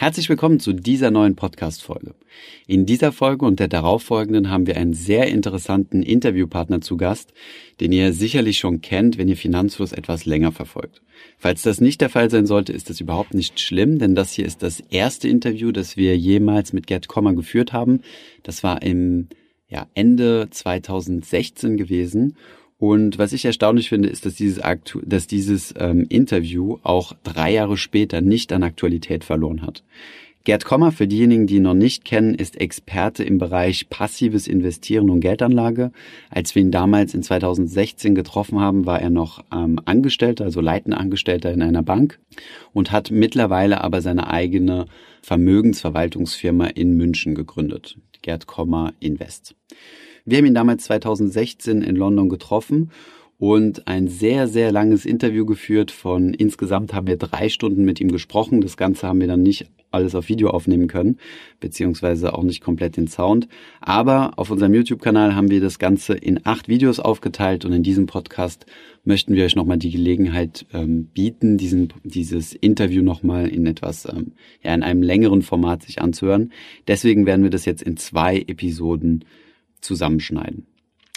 Herzlich willkommen zu dieser neuen Podcast-Folge. In dieser Folge und der darauffolgenden haben wir einen sehr interessanten Interviewpartner zu Gast, den ihr sicherlich schon kennt, wenn ihr Finanzfluss etwas länger verfolgt. Falls das nicht der Fall sein sollte, ist das überhaupt nicht schlimm, denn das hier ist das erste Interview, das wir jemals mit Gerd Kommer geführt haben. Das war im ja, Ende 2016 gewesen und was ich erstaunlich finde, ist, dass dieses, Aktu dass dieses ähm, Interview auch drei Jahre später nicht an Aktualität verloren hat. Gerd Kommer, für diejenigen, die ihn noch nicht kennen, ist Experte im Bereich passives Investieren und Geldanlage. Als wir ihn damals in 2016 getroffen haben, war er noch ähm, Angestellter, also leitender in einer Bank und hat mittlerweile aber seine eigene Vermögensverwaltungsfirma in München gegründet. Gerd Kommer Invest. Wir haben ihn damals 2016 in London getroffen und ein sehr, sehr langes Interview geführt von insgesamt haben wir drei Stunden mit ihm gesprochen. Das Ganze haben wir dann nicht alles auf Video aufnehmen können, beziehungsweise auch nicht komplett den Sound. Aber auf unserem YouTube-Kanal haben wir das Ganze in acht Videos aufgeteilt und in diesem Podcast möchten wir euch nochmal die Gelegenheit ähm, bieten, diesen, dieses Interview nochmal in etwas, ähm, ja, in einem längeren Format sich anzuhören. Deswegen werden wir das jetzt in zwei Episoden zusammenschneiden.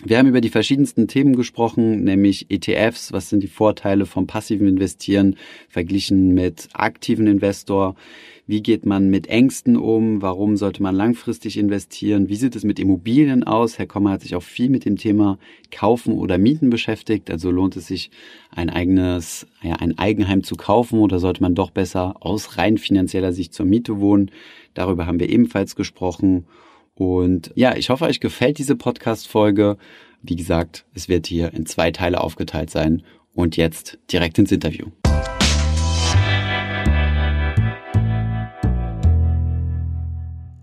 Wir haben über die verschiedensten Themen gesprochen, nämlich ETFs, was sind die Vorteile vom passiven Investieren verglichen mit aktiven Investor, wie geht man mit Ängsten um, warum sollte man langfristig investieren, wie sieht es mit Immobilien aus. Herr Kommer hat sich auch viel mit dem Thema Kaufen oder Mieten beschäftigt, also lohnt es sich ein eigenes, ja, ein Eigenheim zu kaufen oder sollte man doch besser aus rein finanzieller Sicht zur Miete wohnen. Darüber haben wir ebenfalls gesprochen und ja, ich hoffe, euch gefällt diese Podcast-Folge. Wie gesagt, es wird hier in zwei Teile aufgeteilt sein. Und jetzt direkt ins Interview.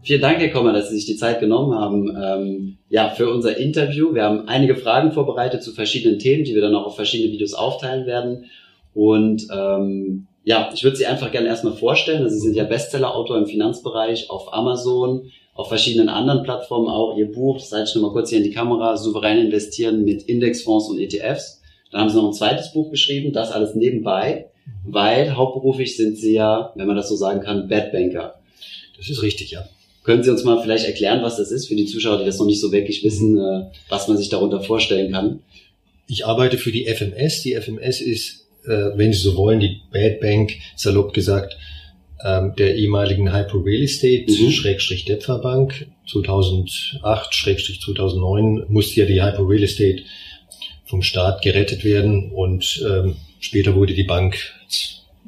Vielen Dank, Herr Kommer, dass Sie sich die Zeit genommen haben, ähm, ja, für unser Interview. Wir haben einige Fragen vorbereitet zu verschiedenen Themen, die wir dann auch auf verschiedene Videos aufteilen werden. Und ähm, ja, ich würde Sie einfach gerne erstmal vorstellen. Also Sie sind ja Bestseller-Autor im Finanzbereich auf Amazon, auf verschiedenen anderen Plattformen auch ihr Buch, das halte ich nochmal kurz hier in die Kamera, souverän investieren mit Indexfonds und ETFs. Dann haben sie noch ein zweites Buch geschrieben, das alles nebenbei, weil hauptberuflich sind sie ja, wenn man das so sagen kann, Bad Banker. Das ist richtig, ja. Können Sie uns mal vielleicht erklären, was das ist für die Zuschauer, die das noch nicht so wirklich wissen, äh, was man sich darunter vorstellen kann? Ich arbeite für die FMS. Die FMS ist, äh, wenn Sie so wollen, die Bad Bank, salopp gesagt, ähm, der ehemaligen Hyper Real Estate, mhm. Schrägstrich Depfer Bank. 2008, Schrägstrich 2009 musste ja die Hyper Real Estate vom Staat gerettet werden und ähm, später wurde die Bank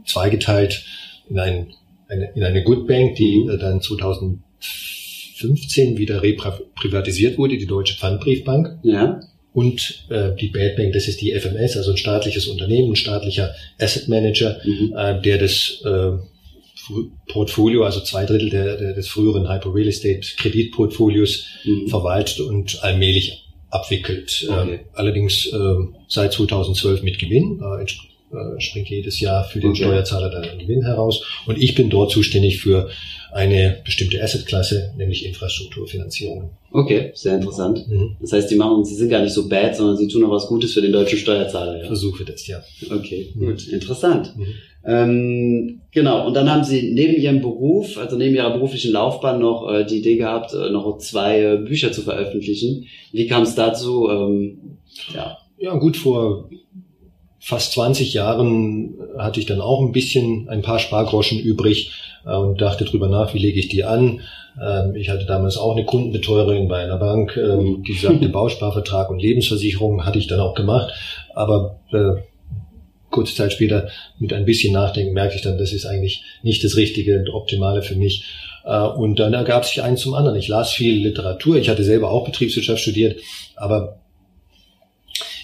zweigeteilt in, ein, eine, in eine Good Bank, die mhm. dann 2015 wieder reprivatisiert wurde, die Deutsche Pfandbriefbank. Ja. Und äh, die Bad Bank, das ist die FMS, also ein staatliches Unternehmen, ein staatlicher Asset Manager, mhm. äh, der das äh, Portfolio, also zwei Drittel der, der, des früheren Hyper Real Estate Kreditportfolios mhm. verwaltet und allmählich abwickelt. Okay. Ähm, allerdings äh, seit 2012 mit Gewinn. Äh, äh, springt jedes Jahr für den okay. Steuerzahler dann ein Gewinn heraus. Und ich bin dort zuständig für eine bestimmte Assetklasse, nämlich Infrastrukturfinanzierung. Okay, sehr interessant. Mhm. Das heißt, die machen, sie sind gar nicht so bad, sondern sie tun auch was Gutes für den deutschen Steuerzahler. Ja? Versuche das, ja. Okay, mhm. gut, interessant. Mhm. Ähm, genau, und dann haben Sie neben Ihrem Beruf, also neben Ihrer beruflichen Laufbahn noch äh, die Idee gehabt, äh, noch zwei äh, Bücher zu veröffentlichen. Wie kam es dazu? Ähm, ja. ja, gut, vor fast 20 Jahren hatte ich dann auch ein bisschen, ein paar Spargroschen übrig äh, und dachte drüber nach, wie lege ich die an. Ähm, ich hatte damals auch eine Kundenbetreuerin bei einer Bank, ähm, die sagte Bausparvertrag und Lebensversicherung hatte ich dann auch gemacht, aber äh, kurze Zeit später mit ein bisschen Nachdenken merke ich dann, das ist eigentlich nicht das Richtige und Optimale für mich. Äh, und dann ergab sich eins zum anderen. Ich las viel Literatur. Ich hatte selber auch Betriebswirtschaft studiert, aber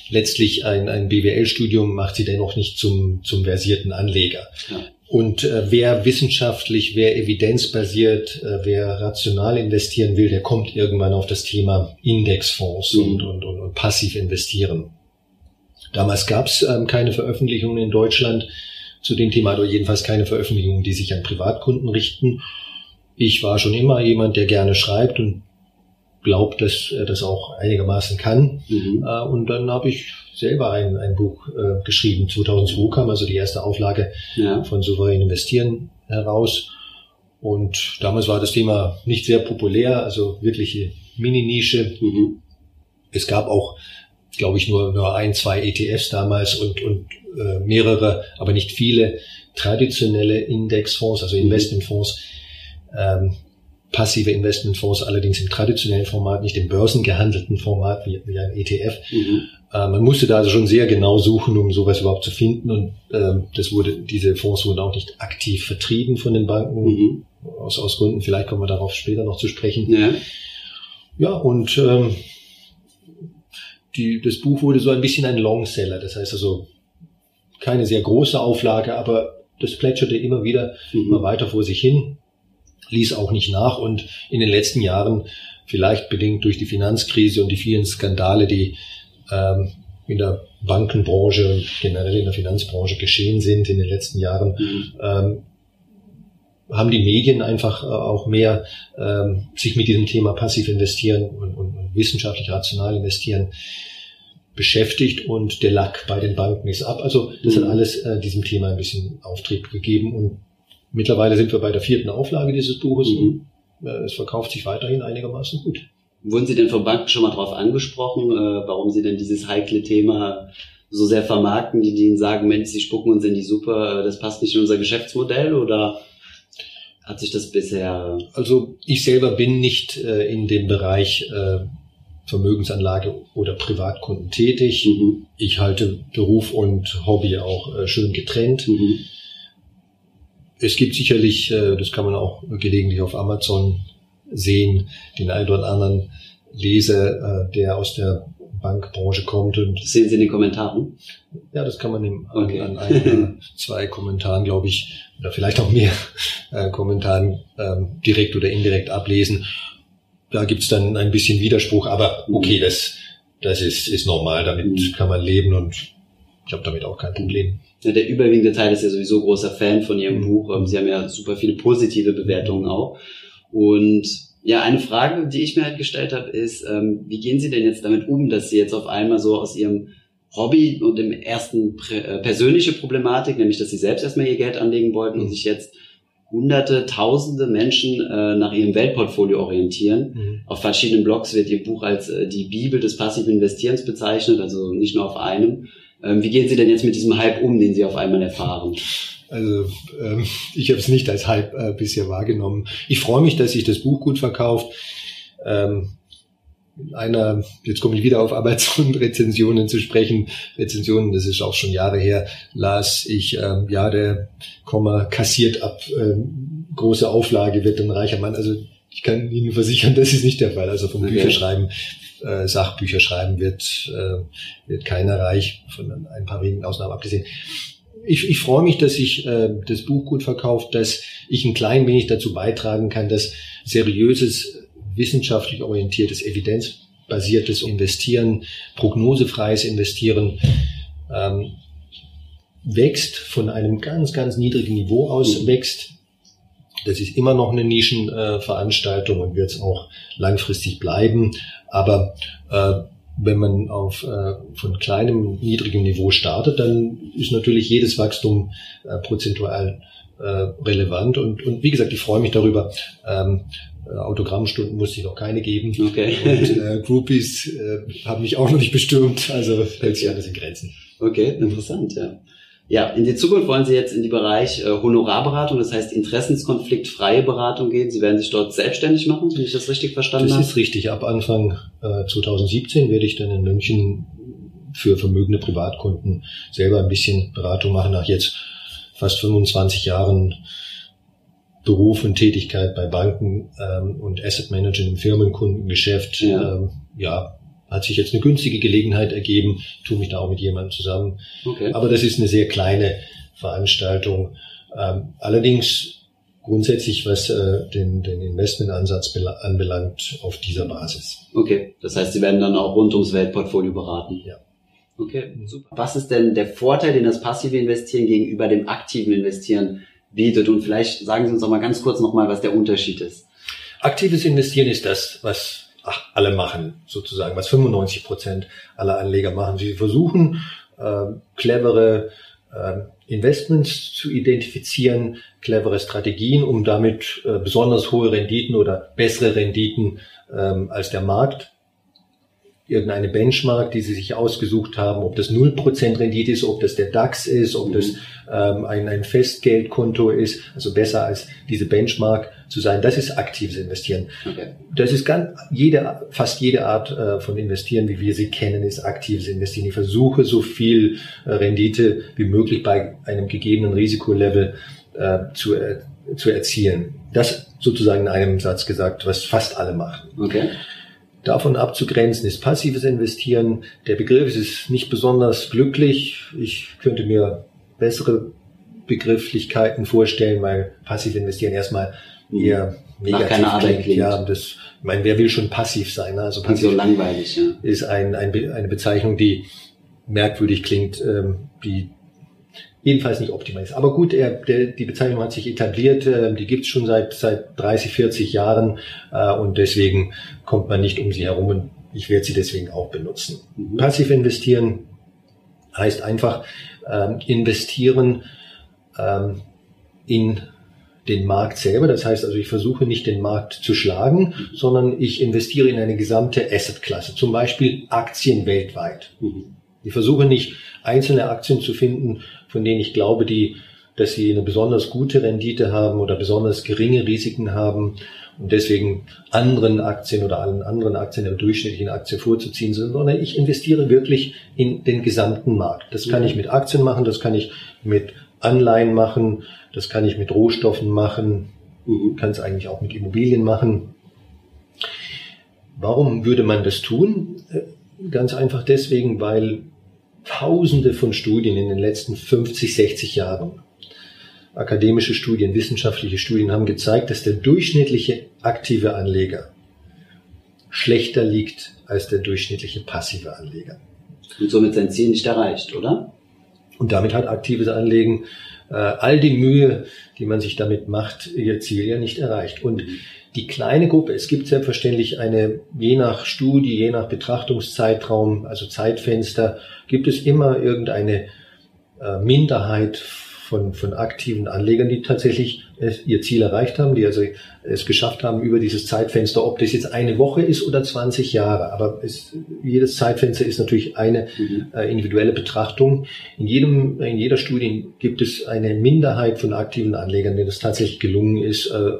letztlich ein, ein BWL-Studium macht sie dennoch nicht zum, zum versierten Anleger. Ja. Und äh, wer wissenschaftlich, wer evidenzbasiert, äh, wer rational investieren will, der kommt irgendwann auf das Thema Indexfonds mhm. und, und, und, und passiv investieren. Damals gab es ähm, keine Veröffentlichungen in Deutschland zu dem Thema, oder jedenfalls keine Veröffentlichungen, die sich an Privatkunden richten. Ich war schon immer jemand, der gerne schreibt und glaubt, dass er das auch einigermaßen kann. Mhm. Äh, und dann habe ich selber ein, ein Buch äh, geschrieben. 2002 kam also die erste Auflage ja. von Souverän investieren heraus. Und damals war das Thema nicht sehr populär, also wirkliche Mini-Nische. Mhm. Es gab auch, glaube ich, nur, nur ein, zwei ETFs damals und, und äh, mehrere, aber nicht viele traditionelle Indexfonds, also mhm. Investmentfonds, ähm, passive Investmentfonds, allerdings im traditionellen Format, nicht im börsengehandelten Format wie, wie ein ETF. Mhm. Äh, man musste da also schon sehr genau suchen, um sowas überhaupt zu finden und ähm, das wurde, diese Fonds wurden auch nicht aktiv vertrieben von den Banken, mhm. aus, aus Gründen, vielleicht kommen wir darauf später noch zu sprechen. Ja, ja und ähm, die, das Buch wurde so ein bisschen ein Longseller, das heißt also keine sehr große Auflage, aber das plätscherte immer wieder mhm. immer weiter vor sich hin, ließ auch nicht nach und in den letzten Jahren, vielleicht bedingt durch die Finanzkrise und die vielen Skandale, die ähm, in der Bankenbranche und generell in der Finanzbranche geschehen sind in den letzten Jahren, mhm. ähm, haben die Medien einfach äh, auch mehr ähm, sich mit diesem Thema passiv investieren wissenschaftlich rational investieren beschäftigt und der Lack bei den Banken ist ab. Also das mhm. hat alles äh, diesem Thema ein bisschen Auftrieb gegeben und mittlerweile sind wir bei der vierten Auflage dieses Buches mhm. und äh, es verkauft sich weiterhin einigermaßen gut. Wurden Sie denn von Banken schon mal darauf angesprochen, äh, warum Sie denn dieses heikle Thema so sehr vermarkten, die, die Ihnen sagen, Mensch, Sie spucken uns in die Suppe, äh, das passt nicht in unser Geschäftsmodell oder hat sich das bisher? Also ich selber bin nicht äh, in dem Bereich äh, Vermögensanlage oder Privatkunden tätig. Mhm. Ich halte Beruf und Hobby auch äh, schön getrennt. Mhm. Es gibt sicherlich, äh, das kann man auch gelegentlich auf Amazon sehen, den einen oder anderen Leser, äh, der aus der Bankbranche kommt. Und das sehen Sie in den Kommentaren? Ja, das kann man im, okay. an, an ein, zwei Kommentaren, glaube ich, oder vielleicht auch mehr äh, Kommentaren ähm, direkt oder indirekt ablesen da gibt's dann ein bisschen Widerspruch, aber okay, das, das ist, ist normal, damit mhm. kann man leben und ich habe damit auch kein Problem. Ja, der überwiegende Teil ist ja sowieso großer Fan von Ihrem mhm. Buch. Ähm, Sie haben ja super viele positive Bewertungen auch. Und ja, eine Frage, die ich mir halt gestellt habe, ist, ähm, wie gehen Sie denn jetzt damit um, dass Sie jetzt auf einmal so aus Ihrem Hobby und im ersten äh, persönliche Problematik, nämlich dass Sie selbst erstmal Ihr Geld anlegen wollten mhm. und sich jetzt hunderte, tausende Menschen äh, nach ihrem Weltportfolio orientieren. Mhm. Auf verschiedenen Blogs wird ihr Buch als äh, die Bibel des passiven Investierens bezeichnet, also nicht nur auf einem. Ähm, wie gehen Sie denn jetzt mit diesem Hype um, den Sie auf einmal erfahren? Also ähm, ich habe es nicht als Hype äh, bisher wahrgenommen. Ich freue mich, dass sich das Buch gut verkauft. Ähm, einer, jetzt komme ich wieder auf Amazon-Rezensionen zu sprechen, Rezensionen, das ist auch schon Jahre her, las ich, ähm, ja, der Komma kassiert ab, ähm, große Auflage, wird ein reicher Mann. Also ich kann Ihnen versichern, das ist nicht der Fall. Also vom okay. Bücherschreiben, äh, Sachbücher schreiben wird, äh, wird keiner reich, von ein paar wenigen Ausnahmen abgesehen. Ich, ich freue mich, dass sich äh, das Buch gut verkauft, dass ich ein klein wenig dazu beitragen kann, dass seriöses wissenschaftlich orientiertes, evidenzbasiertes Investieren, prognosefreies Investieren ähm, wächst von einem ganz, ganz niedrigen Niveau aus, mhm. wächst. Das ist immer noch eine Nischenveranstaltung äh, und wird es auch langfristig bleiben. Aber äh, wenn man auf äh, von kleinem, niedrigem Niveau startet, dann ist natürlich jedes Wachstum äh, prozentual äh, relevant. Und, und wie gesagt, ich freue mich darüber. Ähm, äh, Autogrammstunden musste ich noch keine geben. Okay. Und äh, Groupies äh, haben mich auch noch nicht bestürmt, also hält sich alles in Grenzen. Okay, interessant, ja. Ja, in die Zukunft wollen Sie jetzt in die Bereich äh, Honorarberatung, das heißt interessenskonfliktfreie Beratung gehen. Sie werden sich dort selbstständig machen, wenn ich das richtig verstanden habe? Das ist richtig. Ab Anfang äh, 2017 werde ich dann in München für vermögende Privatkunden selber ein bisschen Beratung machen. Nach jetzt fast 25 Jahren Beruf und Tätigkeit bei Banken ähm, und Asset Managern im Firmenkundengeschäft, ja. Ähm, ja, hat sich jetzt eine günstige Gelegenheit ergeben, tue mich da auch mit jemandem zusammen. Okay. Aber das ist eine sehr kleine Veranstaltung. Ähm, allerdings grundsätzlich, was äh, den, den Investmentansatz anbelangt, auf dieser Basis. Okay, das heißt, Sie werden dann auch rund ums Weltportfolio beraten. Ja. Okay, super. Was ist denn der Vorteil, den das passive Investieren gegenüber dem aktiven Investieren bietet. Und vielleicht sagen Sie uns auch mal ganz kurz nochmal, was der Unterschied ist. Aktives Investieren ist das, was alle machen, sozusagen, was 95 Prozent aller Anleger machen. Sie versuchen, äh, clevere, äh, Investments zu identifizieren, clevere Strategien, um damit äh, besonders hohe Renditen oder bessere Renditen ähm, als der Markt irgendeine Benchmark, die sie sich ausgesucht haben, ob das 0% Rendite ist, ob das der DAX ist, ob das ähm, ein, ein Festgeldkonto ist, also besser als diese Benchmark zu sein, das ist aktives Investieren. Okay. Das ist ganz, jede, fast jede Art äh, von Investieren, wie wir sie kennen, ist aktives Investieren. Ich versuche so viel äh, Rendite wie möglich bei einem gegebenen Risikolevel äh, zu, äh, zu erzielen. Das sozusagen in einem Satz gesagt, was fast alle machen. Okay. Davon abzugrenzen ist passives Investieren. Der Begriff ist nicht besonders glücklich. Ich könnte mir bessere Begrifflichkeiten vorstellen, weil passiv investieren erstmal eher negativ keine Arbeit klingt. Ja, das, ich meine, wer will schon passiv sein? Also passiv so langweilig, ja. ist ein, ein, eine Bezeichnung, die merkwürdig klingt, ähm, die jedenfalls nicht optimal ist. Aber gut, er, der, die Bezeichnung hat sich etabliert, äh, die gibt's schon seit, seit 30, 40 Jahren äh, und deswegen kommt man nicht um sie herum und ich werde sie deswegen auch benutzen. Mhm. Passiv investieren heißt einfach ähm, investieren ähm, in den Markt selber. Das heißt also, ich versuche nicht den Markt zu schlagen, mhm. sondern ich investiere in eine gesamte Assetklasse, zum Beispiel Aktien weltweit. Mhm. Ich versuche nicht einzelne Aktien zu finden, von denen ich glaube, die, dass sie eine besonders gute Rendite haben oder besonders geringe Risiken haben und deswegen anderen Aktien oder allen anderen Aktien der durchschnittlichen Aktie vorzuziehen sind, sondern ich investiere wirklich in den gesamten Markt. Das kann ich mit Aktien machen, das kann ich mit Anleihen machen, das kann ich mit Rohstoffen machen, kann es eigentlich auch mit Immobilien machen. Warum würde man das tun? Äh, ganz einfach deswegen, weil Tausende von Studien in den letzten 50, 60 Jahren, akademische Studien, wissenschaftliche Studien haben gezeigt, dass der durchschnittliche aktive Anleger schlechter liegt als der durchschnittliche passive Anleger. Und somit sein Ziel nicht erreicht, oder? Und damit hat aktives Anlegen all die Mühe, die man sich damit macht, ihr Ziel ja nicht erreicht. Und die kleine Gruppe, es gibt selbstverständlich eine, je nach Studie, je nach Betrachtungszeitraum, also Zeitfenster, gibt es immer irgendeine äh, Minderheit von, von aktiven Anlegern, die tatsächlich es, ihr Ziel erreicht haben, die also es geschafft haben über dieses Zeitfenster, ob das jetzt eine Woche ist oder 20 Jahre. Aber es, jedes Zeitfenster ist natürlich eine mhm. äh, individuelle Betrachtung. In jedem, in jeder Studie gibt es eine Minderheit von aktiven Anlegern, denen es tatsächlich gelungen ist, äh,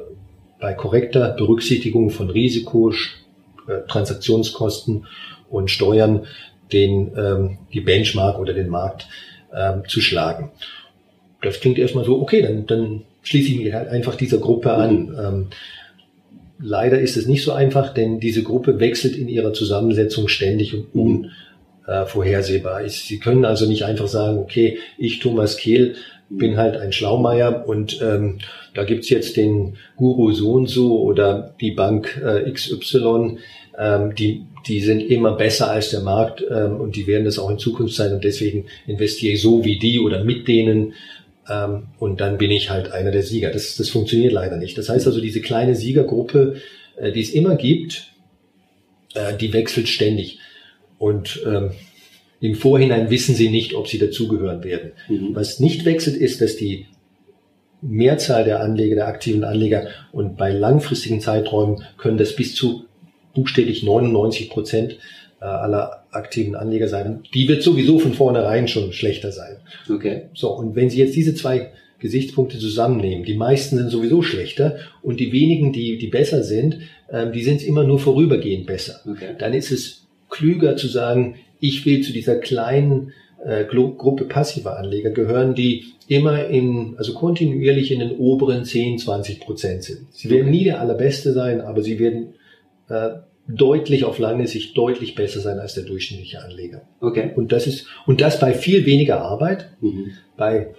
bei korrekter Berücksichtigung von Risiko, äh, Transaktionskosten und Steuern den, ähm, die Benchmark oder den Markt ähm, zu schlagen. Das klingt erstmal so, okay, dann, dann schließe ich mich halt einfach dieser Gruppe an. Mhm. Ähm, leider ist es nicht so einfach, denn diese Gruppe wechselt in ihrer Zusammensetzung ständig und unvorhersehbar. Äh, Sie können also nicht einfach sagen, okay, ich Thomas Kehl bin halt ein Schlaumeier und ähm, da gibt's jetzt den Guru so und so oder die Bank äh, XY, ähm, die, die sind immer besser als der Markt ähm, und die werden das auch in Zukunft sein und deswegen investiere ich so wie die oder mit denen ähm, und dann bin ich halt einer der Sieger. Das, das funktioniert leider nicht. Das heißt also, diese kleine Siegergruppe, äh, die es immer gibt, äh, die wechselt ständig. Und ähm, im Vorhinein wissen sie nicht, ob sie dazugehören werden. Mhm. Was nicht wechselt, ist, dass die Mehrzahl der Anleger, der aktiven Anleger und bei langfristigen Zeiträumen können das bis zu buchstäblich 99 Prozent äh, aller aktiven Anleger sein. Die wird sowieso von vornherein schon schlechter sein. Okay. So, und wenn Sie jetzt diese zwei Gesichtspunkte zusammennehmen, die meisten sind sowieso schlechter und die wenigen, die, die besser sind, ähm, die sind immer nur vorübergehend besser. Okay. Dann ist es klüger zu sagen, ich will zu dieser kleinen äh, Gruppe passiver Anleger gehören, die immer in, also kontinuierlich in den oberen 10, 20 Prozent sind. Sie werden nie der allerbeste sein, aber sie werden äh, deutlich auf lange Sicht deutlich besser sein als der durchschnittliche Anleger. Okay. Und das ist, und das bei viel weniger Arbeit, mhm. bei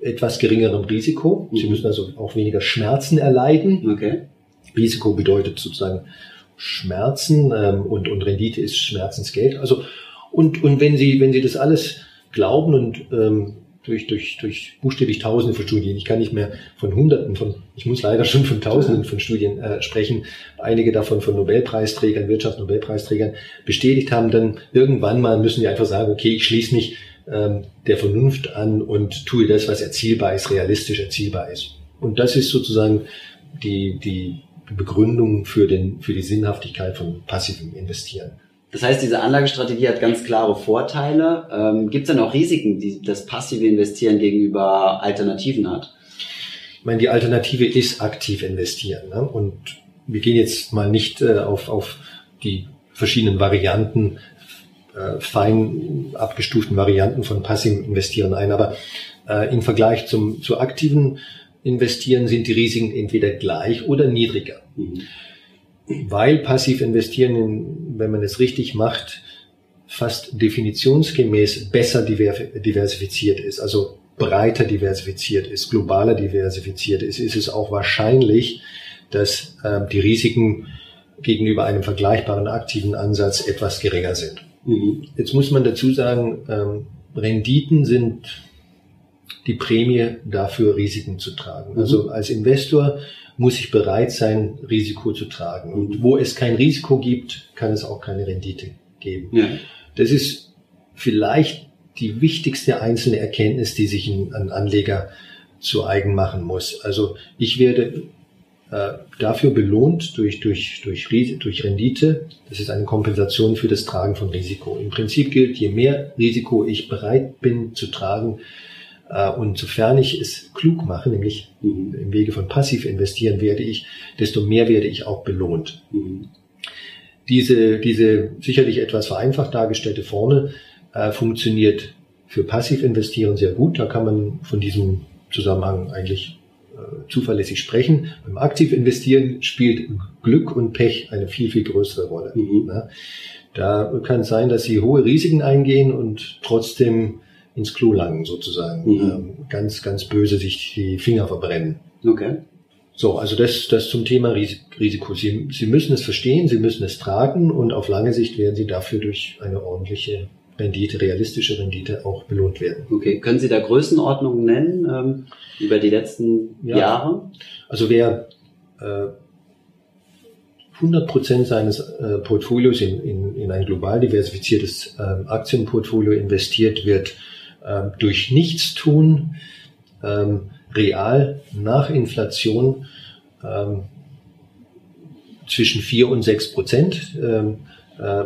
etwas geringerem Risiko. Mhm. Sie müssen also auch weniger Schmerzen erleiden. Okay. Risiko bedeutet sozusagen Schmerzen ähm, und, und Rendite ist Schmerzensgeld. Also und, und wenn Sie, wenn Sie das alles glauben und ähm, durch, durch, durch buchstäblich Tausende von Studien, ich kann nicht mehr von Hunderten von, ich muss leider schon von Tausenden von Studien äh, sprechen, einige davon von Nobelpreisträgern, Wirtschaftsnobelpreisträgern bestätigt haben, dann irgendwann mal müssen die einfach sagen, okay, ich schließe mich ähm, der Vernunft an und tue das, was erzielbar ist, realistisch erzielbar ist. Und das ist sozusagen die, die Begründung für, den, für die Sinnhaftigkeit von passivem Investieren. Das heißt, diese Anlagestrategie hat ganz klare Vorteile. Ähm, Gibt es denn auch Risiken, die das passive Investieren gegenüber Alternativen hat? Ich meine, die Alternative ist aktiv investieren. Ne? Und wir gehen jetzt mal nicht äh, auf, auf die verschiedenen Varianten, äh, fein abgestuften Varianten von passivem Investieren ein, aber äh, im Vergleich zum, zu aktiven Investieren sind die Risiken entweder gleich oder niedriger. Mhm weil passiv investieren, wenn man es richtig macht, fast definitionsgemäß besser diversifiziert ist, also breiter diversifiziert ist, globaler diversifiziert ist, ist es auch wahrscheinlich, dass äh, die Risiken gegenüber einem vergleichbaren aktiven Ansatz etwas geringer sind. Mhm. Jetzt muss man dazu sagen, ähm, Renditen sind die Prämie dafür, Risiken zu tragen. Mhm. Also als Investor muss ich bereit sein, Risiko zu tragen. Und wo es kein Risiko gibt, kann es auch keine Rendite geben. Ja. Das ist vielleicht die wichtigste einzelne Erkenntnis, die sich ein, Anleger zu eigen machen muss. Also ich werde äh, dafür belohnt durch, durch, durch, durch Rendite. Das ist eine Kompensation für das Tragen von Risiko. Im Prinzip gilt, je mehr Risiko ich bereit bin zu tragen, und sofern ich es klug mache, nämlich mhm. im Wege von passiv investieren werde ich, desto mehr werde ich auch belohnt. Mhm. Diese, diese sicherlich etwas vereinfacht dargestellte Formel äh, funktioniert für passiv investieren sehr gut. Da kann man von diesem Zusammenhang eigentlich äh, zuverlässig sprechen. Beim aktiv investieren spielt Glück und Pech eine viel, viel größere Rolle. Mhm. Da kann es sein, dass Sie hohe Risiken eingehen und trotzdem ins Klo langen sozusagen. Mhm. Ähm, ganz, ganz böse sich die Finger verbrennen. Okay. So, also das, das zum Thema Risiko. Sie, Sie müssen es verstehen, Sie müssen es tragen und auf lange Sicht werden Sie dafür durch eine ordentliche Rendite, realistische Rendite auch belohnt werden. Okay, können Sie da Größenordnungen nennen ähm, über die letzten ja. Jahre? Also wer äh, 100 Prozent seines äh, Portfolios in, in, in ein global diversifiziertes äh, Aktienportfolio investiert, wird durch Nichtstun ähm, real nach Inflation ähm, zwischen vier und sechs Prozent ähm, äh,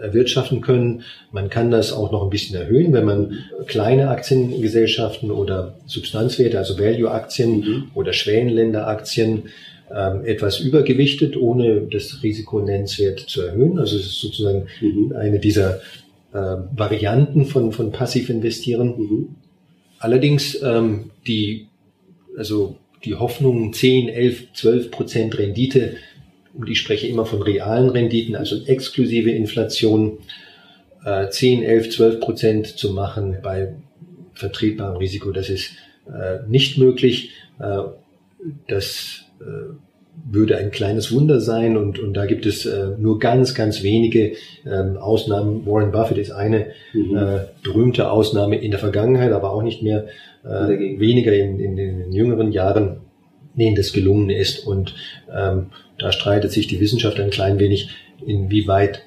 erwirtschaften können. Man kann das auch noch ein bisschen erhöhen, wenn man kleine Aktiengesellschaften oder Substanzwerte, also Value-Aktien mhm. oder Schwellenländer-Aktien ähm, etwas übergewichtet, ohne das Risiko nennenswert zu erhöhen. Also es ist sozusagen mhm. eine dieser äh, Varianten von, von passiv investieren. Mhm. Allerdings ähm, die, also die Hoffnung 10, 11, 12 Prozent Rendite, und ich spreche immer von realen Renditen, also exklusive Inflation, äh, 10, 11, 12 Prozent zu machen bei vertretbarem Risiko, das ist äh, nicht möglich. Äh, das äh, würde ein kleines Wunder sein und, und da gibt es äh, nur ganz, ganz wenige ähm, Ausnahmen. Warren Buffett ist eine mhm. äh, berühmte Ausnahme in der Vergangenheit, aber auch nicht mehr äh, weniger in, in, den jüngeren Jahren, denen das gelungen ist. Und ähm, da streitet sich die Wissenschaft ein klein wenig, inwieweit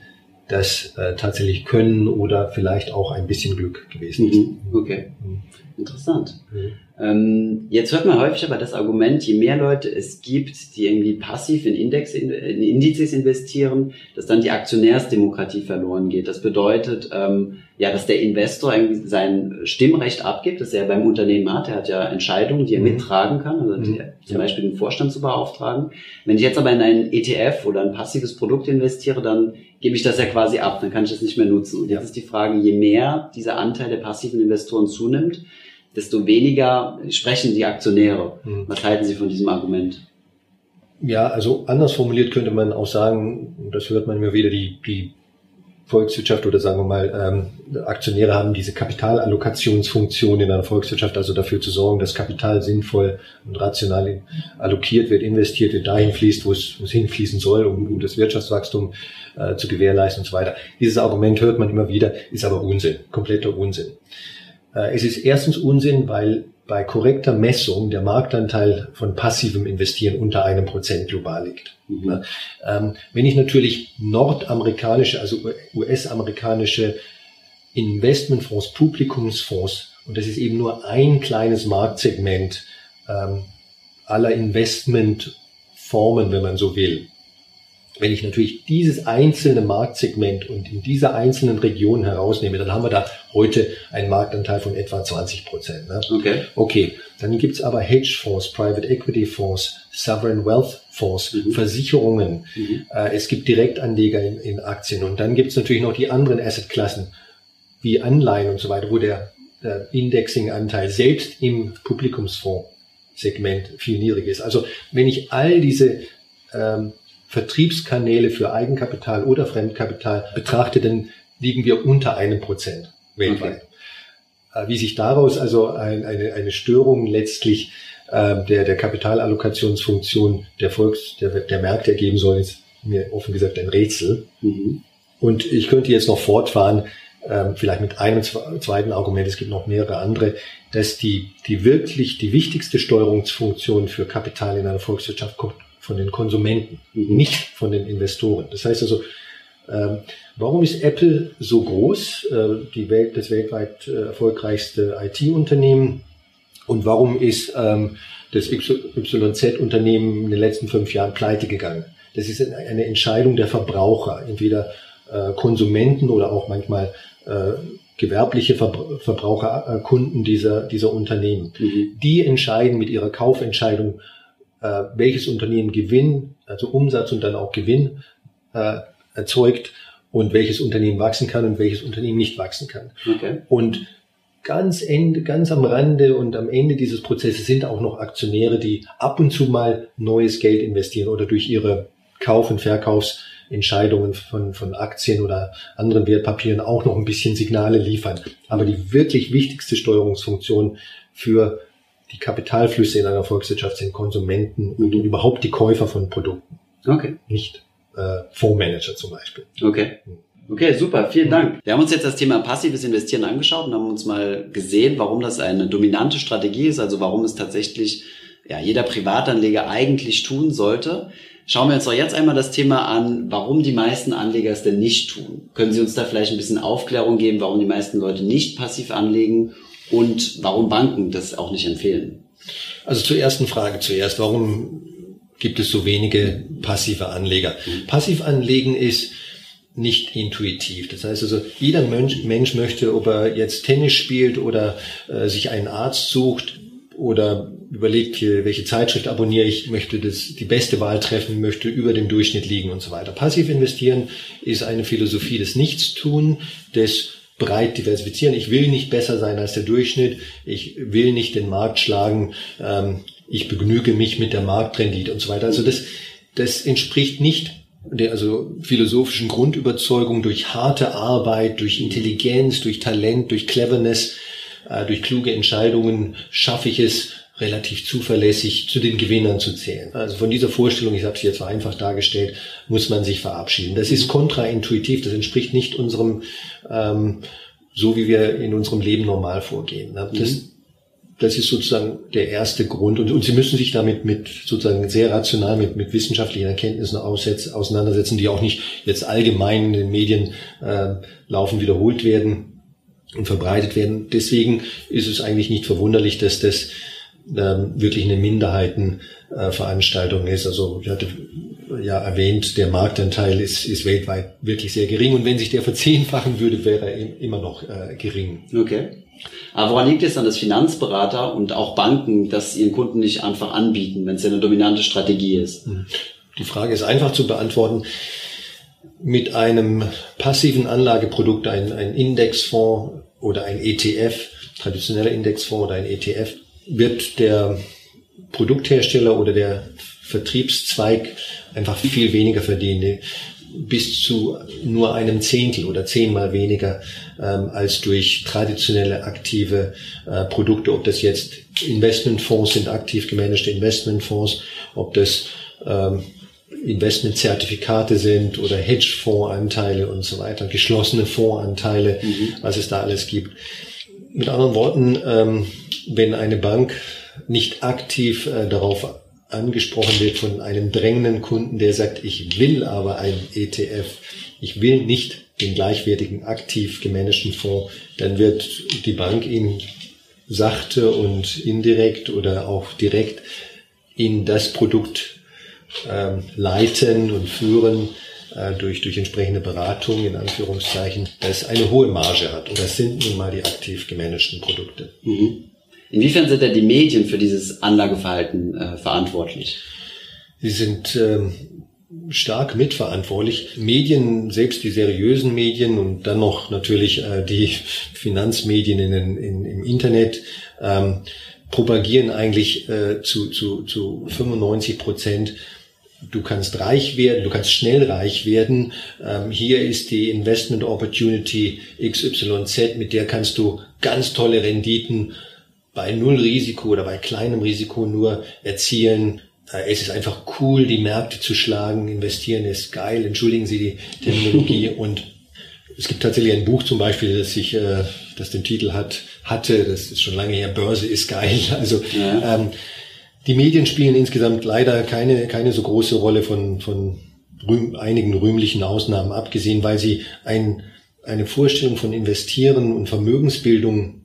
das äh, tatsächlich können oder vielleicht auch ein bisschen Glück gewesen ist. Mhm. Okay, mhm. interessant. Mhm. Ähm, jetzt hört man häufig aber das Argument, je mehr Leute es gibt, die irgendwie passiv in, Index, in Indizes investieren, dass dann die Aktionärsdemokratie verloren geht. Das bedeutet, ähm, ja, dass der Investor irgendwie sein Stimmrecht abgibt, das er beim Unternehmen hat. Er hat ja Entscheidungen, die er mhm. mittragen kann, also mhm. zum Beispiel den Vorstand zu beauftragen. Wenn ich jetzt aber in einen ETF oder ein passives Produkt investiere, dann gebe ich das ja quasi ab, dann kann ich das nicht mehr nutzen. Und jetzt ist die Frage, je mehr dieser Anteil der passiven Investoren zunimmt, desto weniger sprechen die Aktionäre. Mhm. Was halten Sie von diesem Argument? Ja, also anders formuliert könnte man auch sagen, das hört man immer wieder, die, die Volkswirtschaft oder sagen wir mal, ähm, Aktionäre haben diese Kapitalallokationsfunktion in einer Volkswirtschaft, also dafür zu sorgen, dass Kapital sinnvoll und rational allokiert wird, investiert wird, dahin fließt, wo es, wo es hinfließen soll, um, das Wirtschaftswachstum äh, zu gewährleisten und so weiter. Dieses Argument hört man immer wieder, ist aber Unsinn, kompletter Unsinn. Äh, es ist erstens Unsinn, weil bei korrekter Messung der Marktanteil von passivem Investieren unter einem Prozent global liegt. Mhm. Ähm, wenn ich natürlich nordamerikanische, also US-amerikanische Investmentfonds, Publikumsfonds, und das ist eben nur ein kleines Marktsegment ähm, aller Investmentformen, wenn man so will. Wenn ich natürlich dieses einzelne Marktsegment und in dieser einzelnen Region herausnehme, dann haben wir da heute einen Marktanteil von etwa 20 Prozent. Ne? Okay. Okay, dann gibt's aber Hedgefonds, Private Equity Fonds, Sovereign Wealth Fonds, mhm. Versicherungen. Mhm. Äh, es gibt Direktanleger in, in Aktien und dann gibt's natürlich noch die anderen Assetklassen wie Anleihen und so weiter, wo der äh, Indexing-Anteil selbst im Publikumsfonds-Segment viel niedriger ist. Also wenn ich all diese ähm, Vertriebskanäle für Eigenkapital oder Fremdkapital betrachte, dann liegen wir unter einem Prozent weltweit. Okay. Äh, wie sich daraus also ein, eine, eine Störung letztlich äh, der, der Kapitalallokationsfunktion der Volks, der, der Märkte ergeben soll, ist mir offen gesagt ein Rätsel. Mhm. Und ich könnte jetzt noch fortfahren, äh, vielleicht mit einem zweiten Argument, es gibt noch mehrere andere, dass die, die wirklich die wichtigste Steuerungsfunktion für Kapital in einer Volkswirtschaft kommt von den Konsumenten, mhm. nicht von den Investoren. Das heißt also, ähm, warum ist Apple so groß, äh, die Welt, das weltweit äh, erfolgreichste IT-Unternehmen? Und warum ist ähm, das YZ-Unternehmen in den letzten fünf Jahren pleite gegangen? Das ist eine Entscheidung der Verbraucher, entweder äh, Konsumenten oder auch manchmal äh, gewerbliche Verbraucher, äh, Kunden dieser, dieser Unternehmen. Mhm. Die entscheiden mit ihrer Kaufentscheidung, äh, welches Unternehmen Gewinn, also Umsatz und dann auch Gewinn äh, erzeugt und welches Unternehmen wachsen kann und welches Unternehmen nicht wachsen kann. Okay. Und ganz Ende, ganz am Rande und am Ende dieses Prozesses sind auch noch Aktionäre, die ab und zu mal neues Geld investieren oder durch ihre Kauf- und Verkaufsentscheidungen von, von Aktien oder anderen Wertpapieren auch noch ein bisschen Signale liefern. Aber die wirklich wichtigste Steuerungsfunktion für die Kapitalflüsse in einer Volkswirtschaft sind Konsumenten und überhaupt die Käufer von Produkten. Okay. Nicht äh, Fondsmanager zum Beispiel. Okay. Okay, super, vielen Dank. Wir haben uns jetzt das Thema passives Investieren angeschaut und haben uns mal gesehen, warum das eine dominante Strategie ist, also warum es tatsächlich ja, jeder Privatanleger eigentlich tun sollte. Schauen wir uns doch jetzt einmal das Thema an, warum die meisten Anleger es denn nicht tun. Können Sie uns da vielleicht ein bisschen Aufklärung geben, warum die meisten Leute nicht passiv anlegen und warum Banken das auch nicht empfehlen? Also zur ersten Frage zuerst. Warum gibt es so wenige passive Anleger? Mhm. Passiv anlegen ist nicht intuitiv. Das heißt also, jeder Mensch, Mensch möchte, ob er jetzt Tennis spielt oder äh, sich einen Arzt sucht oder überlegt, welche Zeitschrift abonniere ich, möchte das, die beste Wahl treffen, möchte über dem Durchschnitt liegen und so weiter. Passiv investieren ist eine Philosophie des Nichtstun, des breit diversifizieren. Ich will nicht besser sein als der Durchschnitt. Ich will nicht den Markt schlagen. Ähm, ich begnüge mich mit der Marktrendite und so weiter. Also das, das entspricht nicht der also philosophischen Grundüberzeugung durch harte Arbeit, durch Intelligenz, durch Talent, durch Cleverness, äh, durch kluge Entscheidungen schaffe ich es, relativ zuverlässig zu den Gewinnern zu zählen. Also von dieser Vorstellung, ich habe sie jetzt vereinfacht dargestellt, muss man sich verabschieden. Das ist kontraintuitiv, das entspricht nicht unserem, ähm, so wie wir in unserem Leben normal vorgehen. Das, mhm. das ist sozusagen der erste Grund. Und, und Sie müssen sich damit mit sozusagen sehr rational mit, mit wissenschaftlichen Erkenntnissen auseinandersetzen, die auch nicht jetzt allgemein in den Medien äh, laufen wiederholt werden und verbreitet werden. Deswegen ist es eigentlich nicht verwunderlich, dass das ähm, wirklich eine Minderheitenveranstaltung ist. Also ich hatte ja erwähnt, der Marktanteil ist, ist weltweit wirklich sehr gering und wenn sich der verzehnfachen würde, wäre er immer noch äh, gering. Okay. Aber woran liegt es dann, dass Finanzberater und auch Banken das ihren Kunden nicht einfach anbieten, wenn es ja eine dominante Strategie ist? Hm. Die Frage ist einfach zu beantworten. Mit einem passiven Anlageprodukt, ein, ein Indexfonds oder ein ETF, traditioneller Indexfonds oder ein ETF, wird der Produkthersteller oder der Vertriebszweig einfach viel weniger verdienen, bis zu nur einem Zehntel oder zehnmal weniger ähm, als durch traditionelle aktive äh, Produkte, ob das jetzt Investmentfonds sind, aktiv gemanagte Investmentfonds, ob das ähm, Investmentzertifikate sind oder Hedgefondsanteile und so weiter, geschlossene Fondsanteile, mhm. was es da alles gibt. Mit anderen Worten, ähm, wenn eine Bank nicht aktiv äh, darauf angesprochen wird von einem drängenden Kunden, der sagt, ich will aber ein ETF, ich will nicht den gleichwertigen aktiv gemanagten Fonds, dann wird die Bank ihn sachte und indirekt oder auch direkt in das Produkt ähm, leiten und führen äh, durch, durch entsprechende Beratung in Anführungszeichen, das eine hohe Marge hat. Und das sind nun mal die aktiv gemanagten Produkte. Mhm. Inwiefern sind denn die Medien für dieses Anlageverhalten äh, verantwortlich? Sie sind ähm, stark mitverantwortlich. Medien, selbst die seriösen Medien und dann noch natürlich äh, die Finanzmedien in, in, im Internet, ähm, propagieren eigentlich äh, zu, zu, zu 95 Prozent du kannst reich werden, du kannst schnell reich werden. Ähm, hier ist die Investment Opportunity XYZ, mit der kannst du ganz tolle Renditen bei null Risiko oder bei kleinem Risiko nur erzielen. Äh, es ist einfach cool, die Märkte zu schlagen. Investieren ist geil. Entschuldigen Sie die Terminologie. Und es gibt tatsächlich ein Buch zum Beispiel, das sich, äh, das den Titel hat, hatte. Das ist schon lange her. Börse ist geil. Also ja. ähm, die Medien spielen insgesamt leider keine keine so große Rolle von von rühm, einigen rühmlichen Ausnahmen abgesehen, weil sie ein, eine Vorstellung von Investieren und Vermögensbildung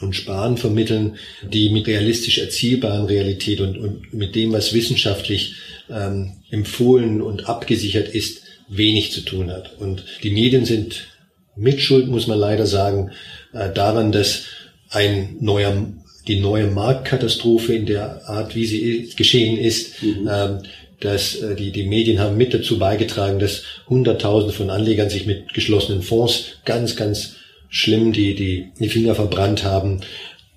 und Sparen vermitteln, die mit realistisch erzielbaren Realität und, und mit dem, was wissenschaftlich ähm, empfohlen und abgesichert ist, wenig zu tun hat. Und die Medien sind mitschuld, muss man leider sagen, äh, daran, dass ein neuer, die neue Marktkatastrophe in der Art, wie sie geschehen ist, mhm. ähm, dass äh, die, die Medien haben mit dazu beigetragen, dass Hunderttausende von Anlegern sich mit geschlossenen Fonds ganz, ganz schlimm die, die, die Finger verbrannt haben.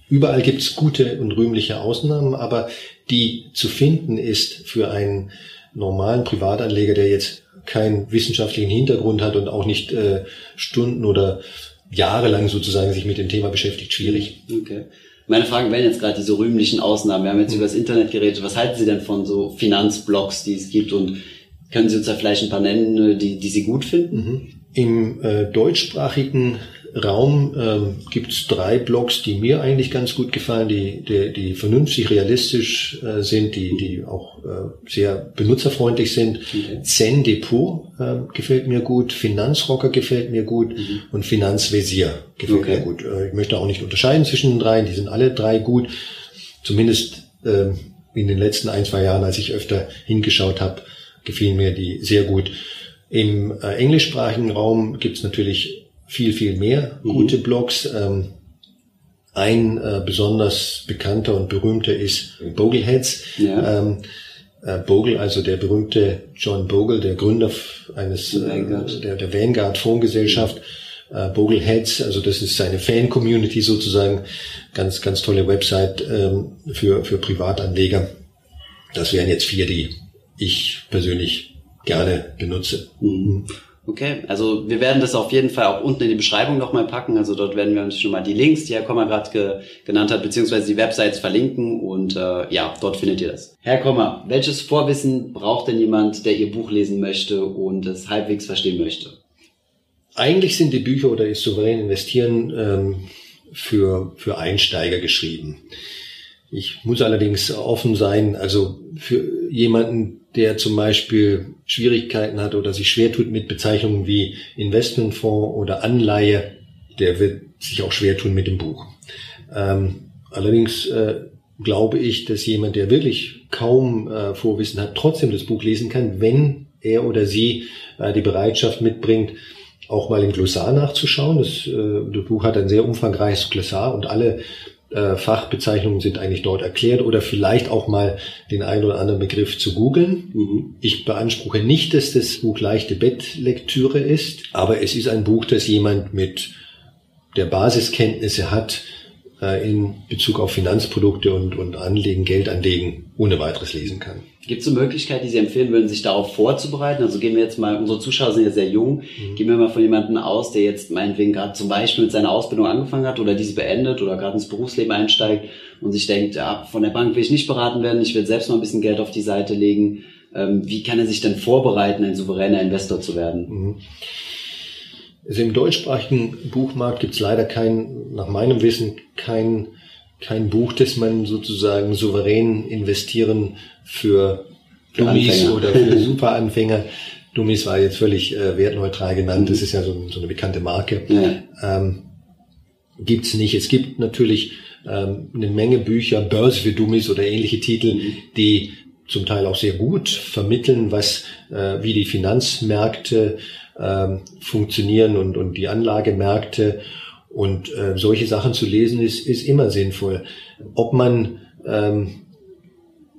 Überall gibt's gute und rühmliche Ausnahmen, aber die zu finden ist für einen normalen Privatanleger, der jetzt keinen wissenschaftlichen Hintergrund hat und auch nicht äh, Stunden oder jahrelang sozusagen sich mit dem Thema beschäftigt, schwierig. Okay. Meine Fragen wären jetzt gerade diese rühmlichen Ausnahmen. Wir haben jetzt mhm. über das Internet geredet. Was halten Sie denn von so Finanzblogs, die es gibt? Und können Sie uns da vielleicht ein paar nennen, die, die Sie gut finden? Mhm. Im äh, deutschsprachigen Raum ähm, gibt es drei Blogs, die mir eigentlich ganz gut gefallen, die, die, die vernünftig realistisch äh, sind, die, die auch äh, sehr benutzerfreundlich sind. Okay. Zen Depot äh, gefällt mir gut, Finanzrocker gefällt mir gut mhm. und Finanzvisier gefällt okay. mir gut. Äh, ich möchte auch nicht unterscheiden zwischen den drei, die sind alle drei gut. Zumindest äh, in den letzten ein, zwei Jahren, als ich öfter hingeschaut habe, gefielen mir die sehr gut. Im äh, englischsprachigen Raum gibt es natürlich viel, viel mehr mhm. gute Blogs. Ähm, ein äh, besonders bekannter und berühmter ist Bogleheads. Ja. Ähm, äh, Bogle, also der berühmte John Bogle, der Gründer eines äh, der, der Vanguard Fondsgesellschaft. Äh, Bogleheads, also das ist seine Fan-Community sozusagen, ganz, ganz tolle Website ähm, für, für Privatanleger. Das wären jetzt vier, die ich persönlich gerne benutze. Mhm. Okay, also wir werden das auf jeden Fall auch unten in die Beschreibung nochmal packen. Also dort werden wir uns schon mal die Links, die Herr Kommer gerade ge genannt hat, beziehungsweise die Websites verlinken und äh, ja, dort findet ihr das. Herr Kommer, welches Vorwissen braucht denn jemand, der Ihr Buch lesen möchte und es halbwegs verstehen möchte? Eigentlich sind die Bücher oder ist souverän investieren ähm, für, für Einsteiger geschrieben. Ich muss allerdings offen sein, also für jemanden, der zum Beispiel Schwierigkeiten hat oder sich schwer tut mit Bezeichnungen wie Investmentfonds oder Anleihe, der wird sich auch schwer tun mit dem Buch. Ähm, allerdings äh, glaube ich, dass jemand, der wirklich kaum äh, Vorwissen hat, trotzdem das Buch lesen kann, wenn er oder sie äh, die Bereitschaft mitbringt, auch mal im Glossar nachzuschauen. Das, äh, das Buch hat ein sehr umfangreiches Glossar und alle äh, Fachbezeichnungen sind eigentlich dort erklärt oder vielleicht auch mal den einen oder anderen Begriff zu googeln. Mhm. Ich beanspruche nicht, dass das Buch leichte Bettlektüre ist, aber es ist ein Buch, das jemand mit der Basiskenntnisse hat, äh, in Bezug auf Finanzprodukte und, und Anlegen, Geld anlegen, ohne weiteres lesen kann. Gibt es eine Möglichkeit, die Sie empfehlen würden, sich darauf vorzubereiten? Also gehen wir jetzt mal, unsere Zuschauer sind ja sehr jung, mhm. gehen wir mal von jemandem aus, der jetzt meinetwegen gerade zum Beispiel mit seiner Ausbildung angefangen hat oder diese beendet oder gerade ins Berufsleben einsteigt und sich denkt, ja, von der Bank will ich nicht beraten werden, ich will selbst mal ein bisschen Geld auf die Seite legen. Ähm, wie kann er sich denn vorbereiten, ein souveräner Investor zu werden? Mhm. Also im deutschsprachigen Buchmarkt gibt es leider kein, nach meinem Wissen, kein, kein Buch, das man sozusagen souverän investieren für Dummies oder für Superanfänger Dummies war jetzt völlig äh, wertneutral genannt. Das ist ja so, so eine bekannte Marke. Ja. Ähm, gibt's nicht. Es gibt natürlich ähm, eine Menge Bücher, Börse für Dummies oder ähnliche Titel, die zum Teil auch sehr gut vermitteln, was äh, wie die Finanzmärkte ähm, funktionieren und, und die Anlagemärkte. Und äh, solche Sachen zu lesen ist, ist immer sinnvoll. Ob man ähm,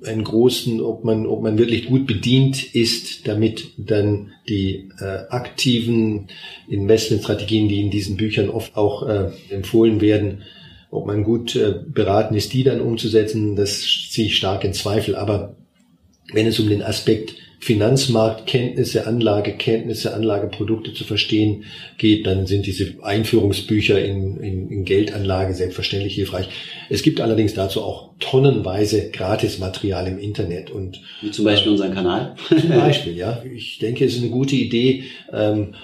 einen großen, ob man, ob man wirklich gut bedient ist, damit dann die äh, aktiven Investmentstrategien, die in diesen Büchern oft auch äh, empfohlen werden, ob man gut äh, beraten ist, die dann umzusetzen, das ziehe ich stark in Zweifel. Aber wenn es um den Aspekt Finanzmarktkenntnisse, Anlagekenntnisse, Anlageprodukte zu verstehen geht, dann sind diese Einführungsbücher in, in, in Geldanlage selbstverständlich hilfreich. Es gibt allerdings dazu auch tonnenweise Gratismaterial im Internet und wie zum Beispiel äh, unseren Kanal. Zum Beispiel, ja. Ich denke, es ist eine gute Idee, ähm,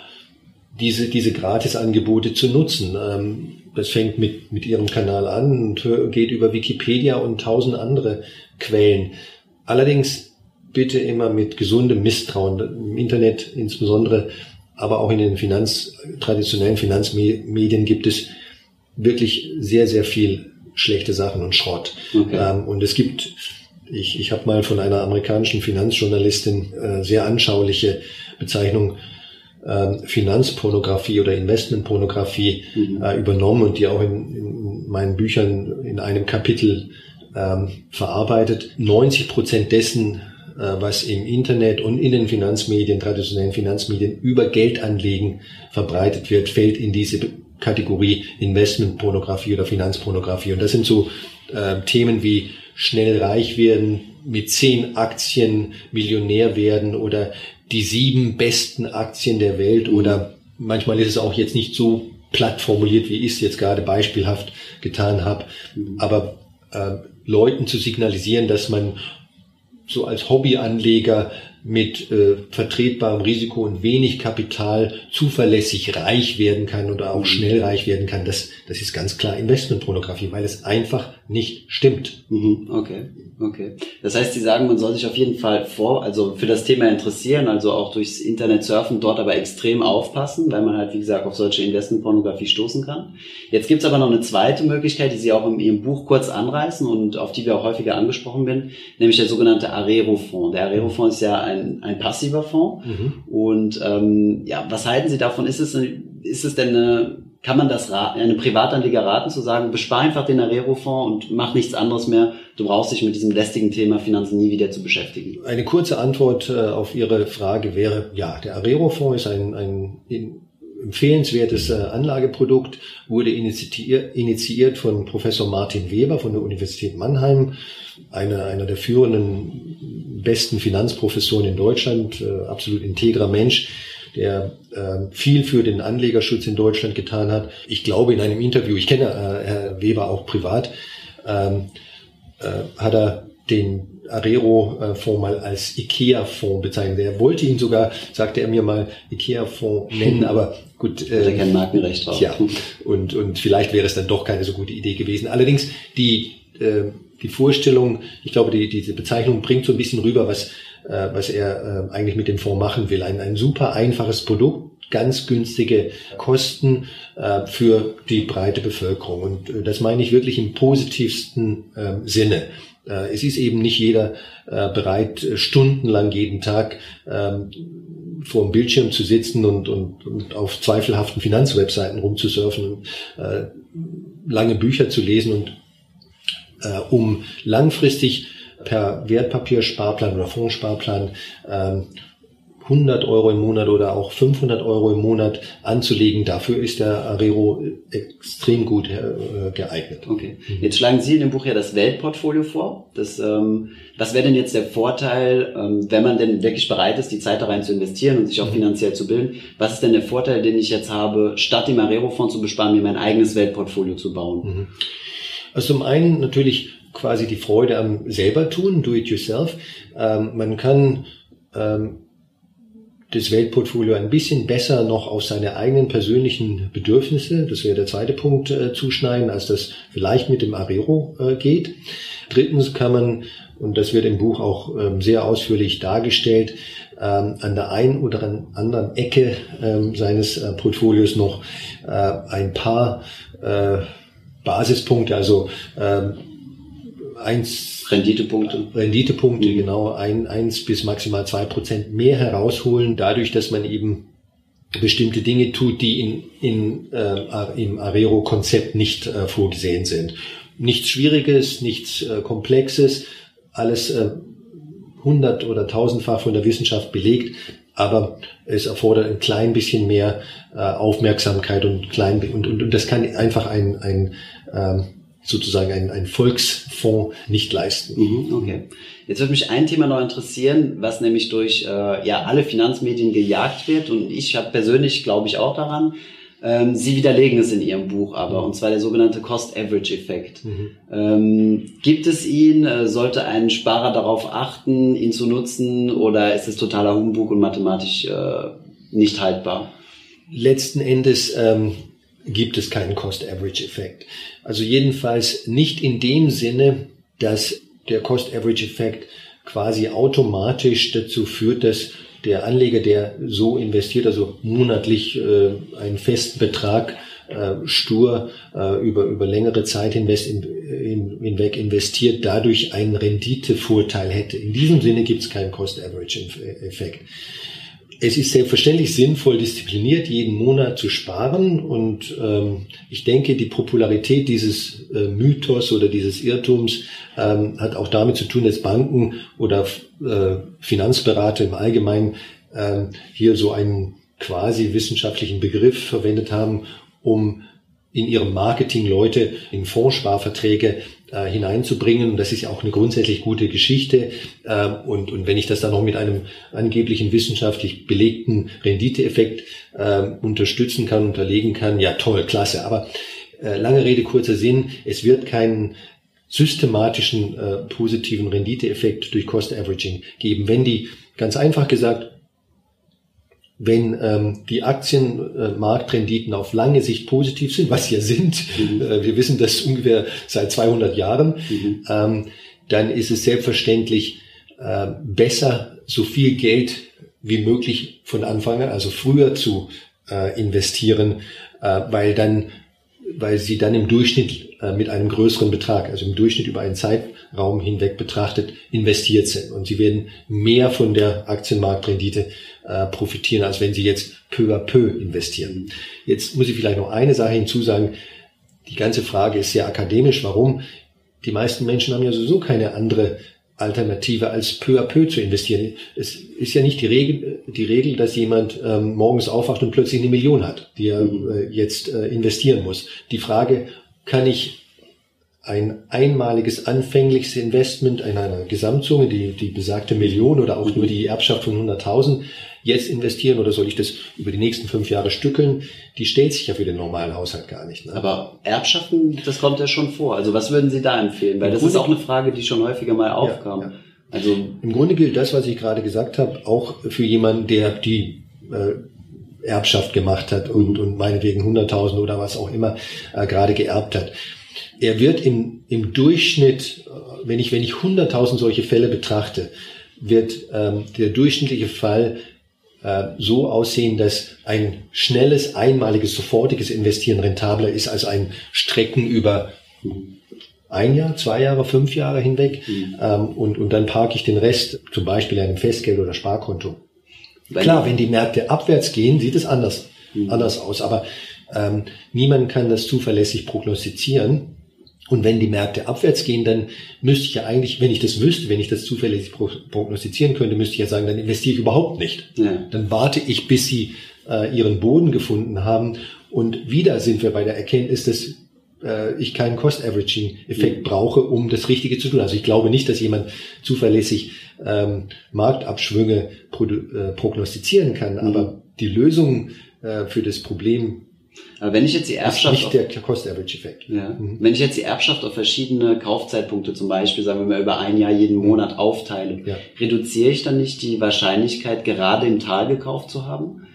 diese diese Gratisangebote zu nutzen. Ähm, das fängt mit mit Ihrem Kanal an und geht über Wikipedia und tausend andere Quellen. Allerdings bitte immer mit gesundem Misstrauen im Internet insbesondere, aber auch in den Finanz, traditionellen Finanzmedien gibt es wirklich sehr, sehr viel schlechte Sachen und Schrott. Okay. Ähm, und es gibt, ich, ich habe mal von einer amerikanischen Finanzjournalistin äh, sehr anschauliche Bezeichnung äh, Finanzpornografie oder Investmentpornografie mhm. äh, übernommen und die auch in, in meinen Büchern in einem Kapitel ähm, verarbeitet. 90 Prozent dessen, was im Internet und in den Finanzmedien, traditionellen Finanzmedien über Geldanlegen verbreitet wird, fällt in diese Kategorie Investmentpornografie oder Finanzpornografie. Und das sind so äh, Themen wie schnell reich werden, mit zehn Aktien Millionär werden oder die sieben besten Aktien der Welt oder manchmal ist es auch jetzt nicht so platt formuliert, wie ich es jetzt gerade beispielhaft getan habe, aber äh, Leuten zu signalisieren, dass man so als Hobbyanleger mit äh, vertretbarem Risiko und wenig Kapital zuverlässig reich werden kann oder auch mhm. schnell reich werden kann, das, das ist ganz klar Investmentpornografie, weil es einfach nicht stimmt. Mhm. Okay, okay. Das heißt, Sie sagen, man soll sich auf jeden Fall vor, also für das Thema interessieren, also auch durchs Internet surfen, dort aber extrem aufpassen, weil man halt, wie gesagt, auf solche Investmentpornografie stoßen kann. Jetzt gibt's aber noch eine zweite Möglichkeit, die Sie auch in Ihrem Buch kurz anreißen und auf die wir auch häufiger angesprochen sind, nämlich der sogenannte Arero-Fonds. Der Arero-Fonds ist ja ein, ein passiver Fonds. Mhm. Und ähm, ja, was halten Sie davon? Ist es, ist es denn eine, kann man das eine Privatanleger raten, zu sagen, bespar einfach den Arero-Fonds und mach nichts anderes mehr. Du brauchst dich mit diesem lästigen Thema Finanzen nie wieder zu beschäftigen. Eine kurze Antwort äh, auf Ihre Frage wäre, ja, der Arero-Fonds ist ein, ein empfehlenswertes äh, Anlageprodukt, wurde initiiert, von Professor Martin Weber von der Universität Mannheim, einer, einer der führenden, besten Finanzprofessoren in Deutschland, äh, absolut integrer Mensch, der äh, viel für den Anlegerschutz in Deutschland getan hat. Ich glaube, in einem Interview, ich kenne äh, Herr Weber auch privat, ähm, äh, hat er den Arero-Fonds mal als IKEA-Fonds bezeichnet. Er wollte ihn sogar, sagte er mir mal, IKEA-Fonds nennen, aber gut. Äh, er kein Markenrecht drauf. Ja, und, und vielleicht wäre es dann doch keine so gute Idee gewesen. Allerdings die, äh, die Vorstellung, ich glaube, die, diese Bezeichnung bringt so ein bisschen rüber, was, äh, was er äh, eigentlich mit dem Fonds machen will. Ein, ein super einfaches Produkt, ganz günstige Kosten äh, für die breite Bevölkerung. Und äh, das meine ich wirklich im positivsten äh, Sinne. Äh, es ist eben nicht jeder äh, bereit, stundenlang jeden Tag ähm, vor dem Bildschirm zu sitzen und, und, und auf zweifelhaften Finanzwebseiten rumzusurfen, äh, lange Bücher zu lesen und äh, um langfristig per Wertpapiersparplan oder Fondssparplan ähm, 100 Euro im Monat oder auch 500 Euro im Monat anzulegen. Dafür ist der Arero extrem gut äh, geeignet. Okay. Jetzt schlagen Sie in dem Buch ja das Weltportfolio vor. Das, ähm, was wäre denn jetzt der Vorteil, ähm, wenn man denn wirklich bereit ist, die Zeit da rein zu investieren und sich auch mhm. finanziell zu bilden? Was ist denn der Vorteil, den ich jetzt habe, statt dem Arero-Fonds zu besparen, mir mein eigenes Weltportfolio zu bauen? Mhm. Also zum einen natürlich quasi die Freude am selber tun, do it yourself. Ähm, man kann ähm, das Weltportfolio ein bisschen besser noch auf seine eigenen persönlichen Bedürfnisse, das wäre der zweite Punkt, äh, zuschneiden, als das vielleicht mit dem Arero äh, geht. Drittens kann man, und das wird im Buch auch ähm, sehr ausführlich dargestellt, ähm, an der einen oder anderen Ecke ähm, seines äh, Portfolios noch äh, ein paar äh, Basispunkte, also ähm, eins Renditepunkte. Renditepunkte, mhm. genau, ein, eins bis maximal zwei Prozent mehr herausholen, dadurch, dass man eben bestimmte Dinge tut, die in, in, äh, im Arero-Konzept nicht äh, vorgesehen sind. Nichts Schwieriges, nichts äh, Komplexes, alles äh, hundert- oder tausendfach von der Wissenschaft belegt, aber es erfordert ein klein bisschen mehr äh, Aufmerksamkeit und klein und, und, und das kann einfach ein, ein ähm, sozusagen ein, ein Volksfonds nicht leisten. Mhm, okay. Jetzt würde mich ein Thema noch interessieren, was nämlich durch äh, ja alle Finanzmedien gejagt wird und ich habe persönlich glaube ich auch daran. Ähm, Sie widerlegen es in Ihrem Buch aber, und zwar der sogenannte Cost-Average-Effekt. Mhm. Ähm, gibt es ihn? Äh, sollte ein Sparer darauf achten, ihn zu nutzen, oder ist es totaler Humbug und mathematisch äh, nicht haltbar? Letzten Endes ähm, gibt es keinen Cost-Average-Effekt. Also jedenfalls nicht in dem Sinne, dass der Cost-Average-Effekt quasi automatisch dazu führt, dass der Anleger, der so investiert, also monatlich äh, einen festen Betrag äh, stur äh, über, über längere Zeit hinweg, in, hinweg investiert, dadurch einen Renditevorteil hätte. In diesem Sinne gibt es keinen Cost-Average-Effekt es ist selbstverständlich sinnvoll, diszipliniert jeden Monat zu sparen. Und ähm, ich denke, die Popularität dieses äh, Mythos oder dieses Irrtums ähm, hat auch damit zu tun, dass Banken oder äh, Finanzberater im Allgemeinen ähm, hier so einen quasi wissenschaftlichen Begriff verwendet haben, um in ihrem Marketing Leute in Fondssparverträge äh, hineinzubringen. Und das ist ja auch eine grundsätzlich gute Geschichte. Äh, und, und wenn ich das dann noch mit einem angeblichen wissenschaftlich belegten Renditeeffekt äh, unterstützen kann, unterlegen kann, ja toll, klasse. Aber äh, lange Rede, kurzer Sinn, es wird keinen systematischen äh, positiven Renditeeffekt durch Cost Averaging geben. Wenn die, ganz einfach gesagt, wenn ähm, die Aktienmarktrenditen auf lange Sicht positiv sind, was sie ja sind, mhm. äh, wir wissen das ungefähr seit 200 Jahren, mhm. ähm, dann ist es selbstverständlich äh, besser, so viel Geld wie möglich von Anfang an, also früher zu äh, investieren, äh, weil dann, weil sie dann im Durchschnitt äh, mit einem größeren Betrag, also im Durchschnitt über einen Zeitraum hinweg betrachtet, investiert sind. Und sie werden mehr von der Aktienmarktrendite äh, profitieren, als wenn sie jetzt peu à peu investieren. Jetzt muss ich vielleicht noch eine Sache hinzusagen. Die ganze Frage ist sehr akademisch. Warum? Die meisten Menschen haben ja sowieso keine andere Alternative als peu à peu zu investieren. Es ist ja nicht die Regel, die Regel dass jemand ähm, morgens aufwacht und plötzlich eine Million hat, die er äh, jetzt äh, investieren muss. Die Frage, kann ich ein einmaliges anfängliches Investment in einer Gesamtsumme, die, die besagte Million oder auch nur die Erbschaft von 100.000 jetzt investieren oder soll ich das über die nächsten fünf Jahre stückeln? Die stellt sich ja für den normalen Haushalt gar nicht. Ne? Aber Erbschaften, das kommt ja schon vor. Also was würden Sie da empfehlen? Weil Im das Grunde, ist auch eine Frage, die schon häufiger mal aufkam. Ja, ja. Also im Grunde gilt das, was ich gerade gesagt habe, auch für jemanden, der die äh, Erbschaft gemacht hat und, und meinetwegen 100.000 oder was auch immer äh, gerade geerbt hat er wird im, im Durchschnitt, äh, wenn ich, wenn ich 100.000 solche Fälle betrachte, wird ähm, der durchschnittliche Fall so aussehen, dass ein schnelles, einmaliges, sofortiges Investieren rentabler ist als ein Strecken über ein Jahr, zwei Jahre, fünf Jahre hinweg mhm. ähm, und, und dann parke ich den Rest zum Beispiel in einem Festgeld- oder Sparkonto. Weil Klar, wenn die Märkte abwärts gehen, sieht es anders, mhm. anders aus. Aber ähm, niemand kann das zuverlässig prognostizieren. Und wenn die Märkte abwärts gehen, dann müsste ich ja eigentlich, wenn ich das wüsste, wenn ich das zufällig prognostizieren könnte, müsste ich ja sagen, dann investiere ich überhaupt nicht. Ja. Dann warte ich, bis sie äh, ihren Boden gefunden haben. Und wieder sind wir bei der Erkenntnis, dass äh, ich keinen Cost-Averaging-Effekt ja. brauche, um das Richtige zu tun. Also ich glaube nicht, dass jemand zuverlässig ähm, Marktabschwünge äh, prognostizieren kann, mhm. aber die Lösung äh, für das Problem aber wenn ich jetzt die Erbschaft. Nicht der Cost-Average-Effekt. Ja. Mhm. Wenn ich jetzt die Erbschaft auf verschiedene Kaufzeitpunkte zum Beispiel, sagen wir mal, über ein Jahr jeden Monat aufteile, ja. reduziere ich dann nicht die Wahrscheinlichkeit, gerade im Tal gekauft zu haben?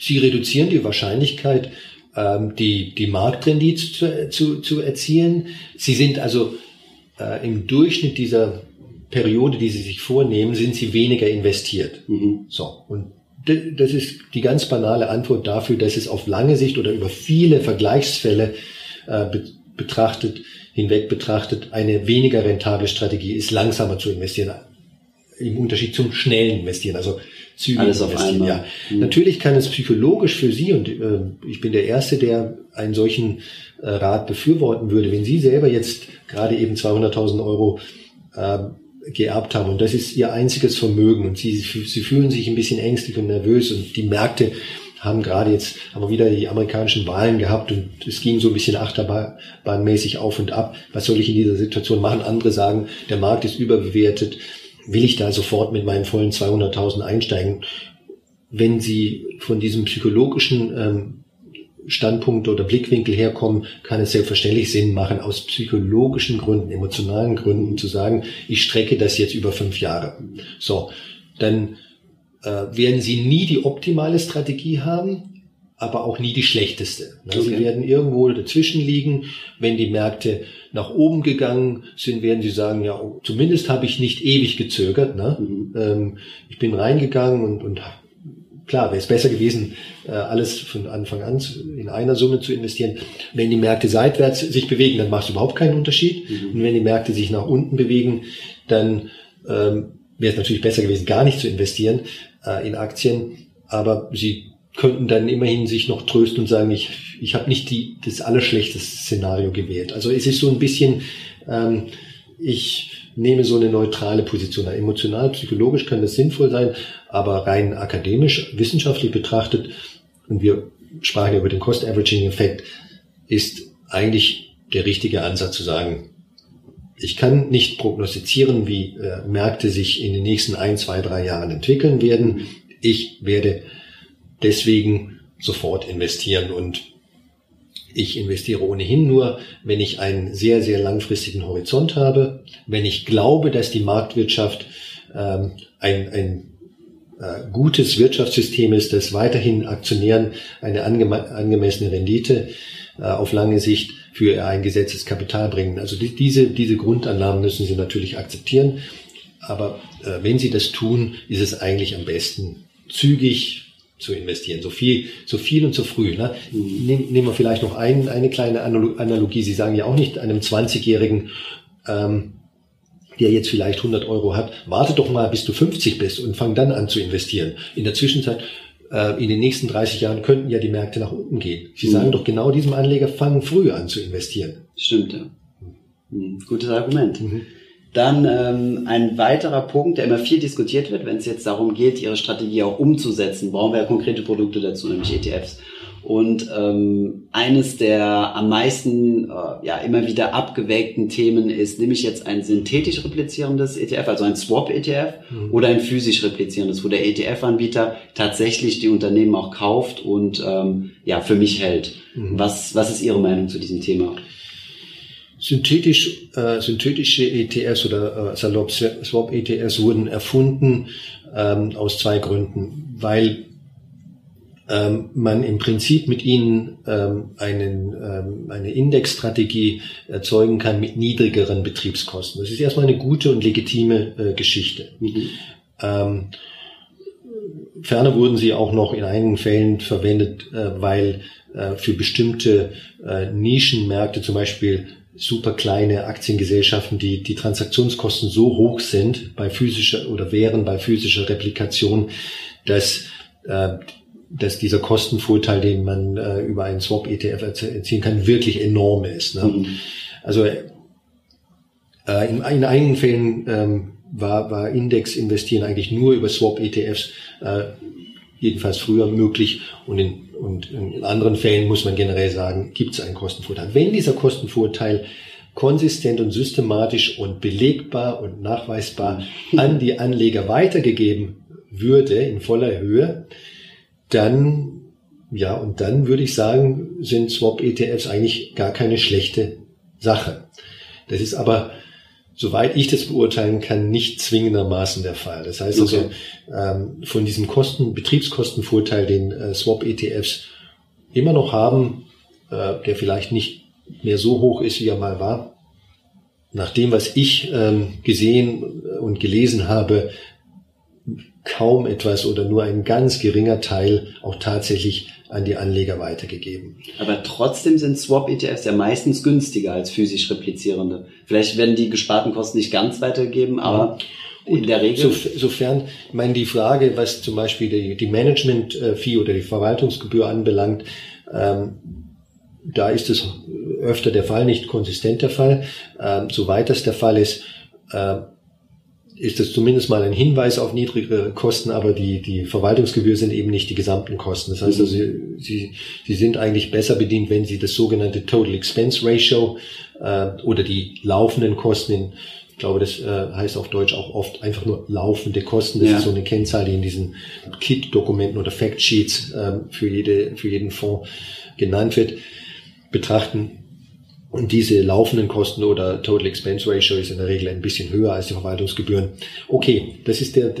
Sie reduzieren die Wahrscheinlichkeit, ähm, die, die Marktrendite zu, zu, zu erzielen. Sie sind also äh, im Durchschnitt dieser Periode, die sie sich vornehmen, sind sie weniger investiert. Mhm. So. Und das ist die ganz banale Antwort dafür, dass es auf lange Sicht oder über viele Vergleichsfälle äh, betrachtet, hinweg betrachtet, eine weniger rentable Strategie ist, langsamer zu investieren. Im Unterschied zum schnellen Investieren, also zügig Alles auf einmal. Ja. Mhm. Natürlich kann es psychologisch für Sie, und äh, ich bin der Erste, der einen solchen äh, Rat befürworten würde, wenn Sie selber jetzt gerade eben 200.000 Euro äh, geerbt haben und das ist ihr einziges Vermögen und sie, sie fühlen sich ein bisschen ängstlich und nervös und die Märkte haben gerade jetzt aber wieder die amerikanischen Wahlen gehabt und es ging so ein bisschen achterbahnmäßig auf und ab. Was soll ich in dieser Situation machen? Andere sagen, der Markt ist überbewertet. Will ich da sofort mit meinen vollen 200.000 einsteigen? Wenn Sie von diesem psychologischen ähm, Standpunkt oder Blickwinkel herkommen, kann es selbstverständlich Sinn machen, aus psychologischen Gründen, emotionalen Gründen zu sagen, ich strecke das jetzt über fünf Jahre. So, dann äh, werden Sie nie die optimale Strategie haben, aber auch nie die schlechteste. Ne? Okay. Sie werden irgendwo dazwischen liegen. Wenn die Märkte nach oben gegangen sind, werden Sie sagen, ja, zumindest habe ich nicht ewig gezögert. Ne? Mhm. Ähm, ich bin reingegangen und, und klar, wäre es besser gewesen, äh, alles von Anfang an in einer Summe zu investieren. Wenn die Märkte seitwärts sich bewegen, dann macht es überhaupt keinen Unterschied. Mhm. Und wenn die Märkte sich nach unten bewegen, dann ähm, wäre es natürlich besser gewesen, gar nicht zu investieren äh, in Aktien. Aber sie könnten dann immerhin sich noch trösten und sagen, ich, ich habe nicht die, das allerschlechteste Szenario gewählt. Also es ist so ein bisschen, ähm, ich nehme so eine neutrale Position. Emotional, psychologisch kann das sinnvoll sein, aber rein akademisch, wissenschaftlich betrachtet, und wir sprachen ja über den Cost-Averaging-Effekt, ist eigentlich der richtige Ansatz zu sagen, ich kann nicht prognostizieren, wie äh, Märkte sich in den nächsten ein, zwei, drei Jahren entwickeln werden. Ich werde deswegen sofort investieren und ich investiere ohnehin nur, wenn ich einen sehr, sehr langfristigen Horizont habe, wenn ich glaube, dass die Marktwirtschaft ähm, ein, ein gutes Wirtschaftssystem ist, das weiterhin Aktionären eine angeme angemessene Rendite äh, auf lange Sicht für ein gesetztes Kapital bringen. Also die, diese, diese Grundannahmen müssen Sie natürlich akzeptieren. Aber äh, wenn Sie das tun, ist es eigentlich am besten zügig zu investieren. So viel, so viel und so früh. Ne? Nehmen, nehmen wir vielleicht noch ein, eine kleine Analogie. Sie sagen ja auch nicht einem 20-Jährigen, ähm, der jetzt vielleicht 100 Euro hat, warte doch mal, bis du 50 bist und fang dann an zu investieren. In der Zwischenzeit, äh, in den nächsten 30 Jahren könnten ja die Märkte nach unten gehen. Sie mhm. sagen doch genau diesem Anleger, fangen früh an zu investieren. Stimmt, ja. Mhm. Gutes Argument. Mhm. Dann ähm, ein weiterer Punkt, der immer viel diskutiert wird, wenn es jetzt darum geht, ihre Strategie auch umzusetzen, brauchen wir ja konkrete Produkte dazu, nämlich ETFs. Und ähm, eines der am meisten äh, ja immer wieder abgewägten Themen ist, nehme ich jetzt ein synthetisch replizierendes ETF, also ein Swap-ETF, mhm. oder ein physisch replizierendes, wo der ETF-Anbieter tatsächlich die Unternehmen auch kauft und ähm, ja für mich hält. Mhm. Was, was ist Ihre Meinung zu diesem Thema? Synthetisch, äh, synthetische ETFs oder äh, salopp Swap-ETFs wurden erfunden ähm, aus zwei Gründen, weil ähm, man im Prinzip mit ihnen ähm, einen, ähm, eine Indexstrategie erzeugen kann mit niedrigeren Betriebskosten. Das ist erstmal eine gute und legitime äh, Geschichte. Mhm. Ähm, ferner wurden sie auch noch in einigen Fällen verwendet, äh, weil äh, für bestimmte äh, Nischenmärkte, zum Beispiel super kleine Aktiengesellschaften, die die Transaktionskosten so hoch sind bei physischer oder wären bei physischer Replikation, dass äh, dass dieser Kostenvorteil, den man äh, über einen Swap-ETF erzielen kann, wirklich enorm ist. Ne? Mhm. Also äh, in, in einigen Fällen ähm, war, war Index investieren eigentlich nur über Swap-ETFs, äh, jedenfalls früher möglich. Und in, und in anderen Fällen muss man generell sagen, gibt es einen Kostenvorteil. Wenn dieser Kostenvorteil konsistent und systematisch und belegbar und nachweisbar an die Anleger weitergegeben würde in voller Höhe, dann, ja, und dann würde ich sagen, sind Swap-ETFs eigentlich gar keine schlechte Sache. Das ist aber, soweit ich das beurteilen kann, nicht zwingendermaßen der Fall. Das heißt also, ähm, von diesem Kosten, Betriebskostenvorteil, den äh, Swap-ETFs immer noch haben, äh, der vielleicht nicht mehr so hoch ist, wie er mal war, nach dem, was ich ähm, gesehen und gelesen habe, kaum etwas oder nur ein ganz geringer Teil auch tatsächlich an die Anleger weitergegeben. Aber trotzdem sind Swap-ETFs ja meistens günstiger als physisch replizierende. Vielleicht werden die gesparten Kosten nicht ganz weitergegeben, aber ja. in der Regel. So, sofern, ich meine, die Frage, was zum Beispiel die, die Management-Fee oder die Verwaltungsgebühr anbelangt, ähm, da ist es öfter der Fall, nicht konsistent der Fall. Ähm, soweit das der Fall ist, äh, ist das zumindest mal ein Hinweis auf niedrigere Kosten, aber die, die Verwaltungsgebühr sind eben nicht die gesamten Kosten. Das heißt also, Sie, Sie, Sie sind eigentlich besser bedient, wenn Sie das sogenannte Total Expense Ratio äh, oder die laufenden Kosten in ich glaube, das äh, heißt auf Deutsch auch oft einfach nur laufende Kosten. Das ja. ist so eine Kennzahl, die in diesen Kit-Dokumenten oder Factsheets äh, für, jede, für jeden Fonds genannt wird, betrachten. Und diese laufenden Kosten oder Total Expense Ratio ist in der Regel ein bisschen höher als die Verwaltungsgebühren. Okay, das ist der,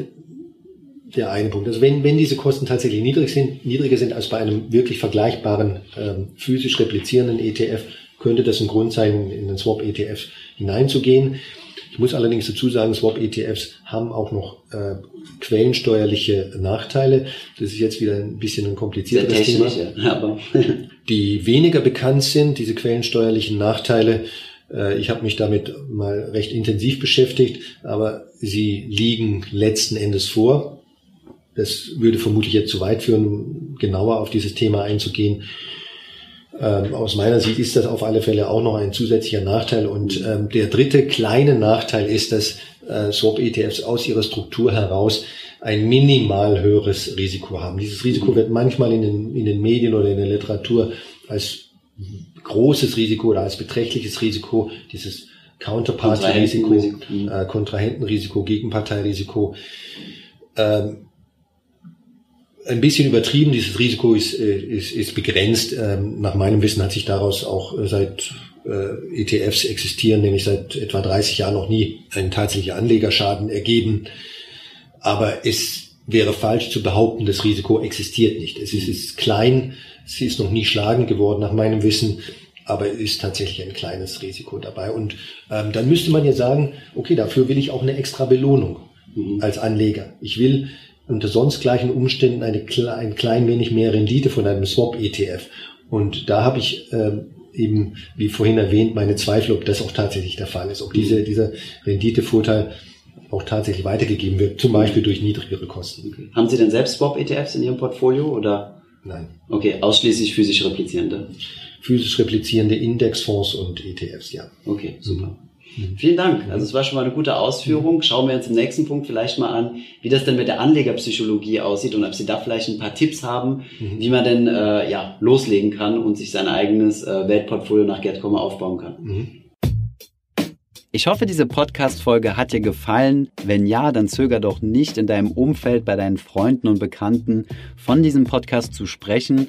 der eine Punkt. Also wenn, wenn diese Kosten tatsächlich niedrig sind, niedriger sind als bei einem wirklich vergleichbaren ähm, physisch replizierenden ETF, könnte das ein Grund sein, in den Swap-ETF hineinzugehen. Ich muss allerdings dazu sagen, Swap-ETFs haben auch noch äh, quellensteuerliche Nachteile. Das ist jetzt wieder ein bisschen ein komplizierteres Thema. Aber die weniger bekannt sind, diese quellensteuerlichen Nachteile. Äh, ich habe mich damit mal recht intensiv beschäftigt, aber sie liegen letzten Endes vor. Das würde vermutlich jetzt zu weit führen, genauer auf dieses Thema einzugehen. Ähm, aus meiner Sicht ist das auf alle Fälle auch noch ein zusätzlicher Nachteil. Und ähm, der dritte kleine Nachteil ist, dass äh, Swap-ETFs aus ihrer Struktur heraus ein minimal höheres Risiko haben. Dieses Risiko wird manchmal in den, in den Medien oder in der Literatur als großes Risiko oder als beträchtliches Risiko, dieses Counterparty-Risiko, äh, Kontrahentenrisiko, Gegenparteirisiko, ähm, ein bisschen übertrieben. Dieses Risiko ist, äh, ist, ist begrenzt. Ähm, nach meinem Wissen hat sich daraus auch äh, seit äh, ETFs existieren, nämlich seit etwa 30 Jahren noch nie ein tatsächlicher Anlegerschaden ergeben. Aber es wäre falsch zu behaupten, das Risiko existiert nicht. Es ist, ist klein, es ist noch nie schlagend geworden nach meinem Wissen, aber es ist tatsächlich ein kleines Risiko dabei. Und ähm, dann müsste man ja sagen, okay, dafür will ich auch eine extra Belohnung mhm. als Anleger. Ich will unter sonst gleichen Umständen eine, ein klein wenig mehr Rendite von einem Swap-ETF. Und da habe ich äh, eben, wie vorhin erwähnt, meine Zweifel, ob das auch tatsächlich der Fall ist, ob diese, dieser Renditevorteil auch tatsächlich weitergegeben wird, zum Beispiel durch niedrigere Kosten. Okay. Haben Sie denn selbst Swap-ETFs in Ihrem Portfolio oder? Nein. Okay, ausschließlich physisch replizierende? Physisch replizierende Indexfonds und ETFs, ja. Okay, super. Mhm. Vielen Dank. Also es war schon mal eine gute Ausführung. Schauen wir uns im nächsten Punkt vielleicht mal an, wie das denn mit der Anlegerpsychologie aussieht und ob Sie da vielleicht ein paar Tipps haben, mhm. wie man denn äh, ja loslegen kann und sich sein eigenes äh, Weltportfolio nach Gerd Kommer aufbauen kann. Mhm. Ich hoffe, diese Podcast-Folge hat dir gefallen. Wenn ja, dann zöger doch nicht in deinem Umfeld bei deinen Freunden und Bekannten von diesem Podcast zu sprechen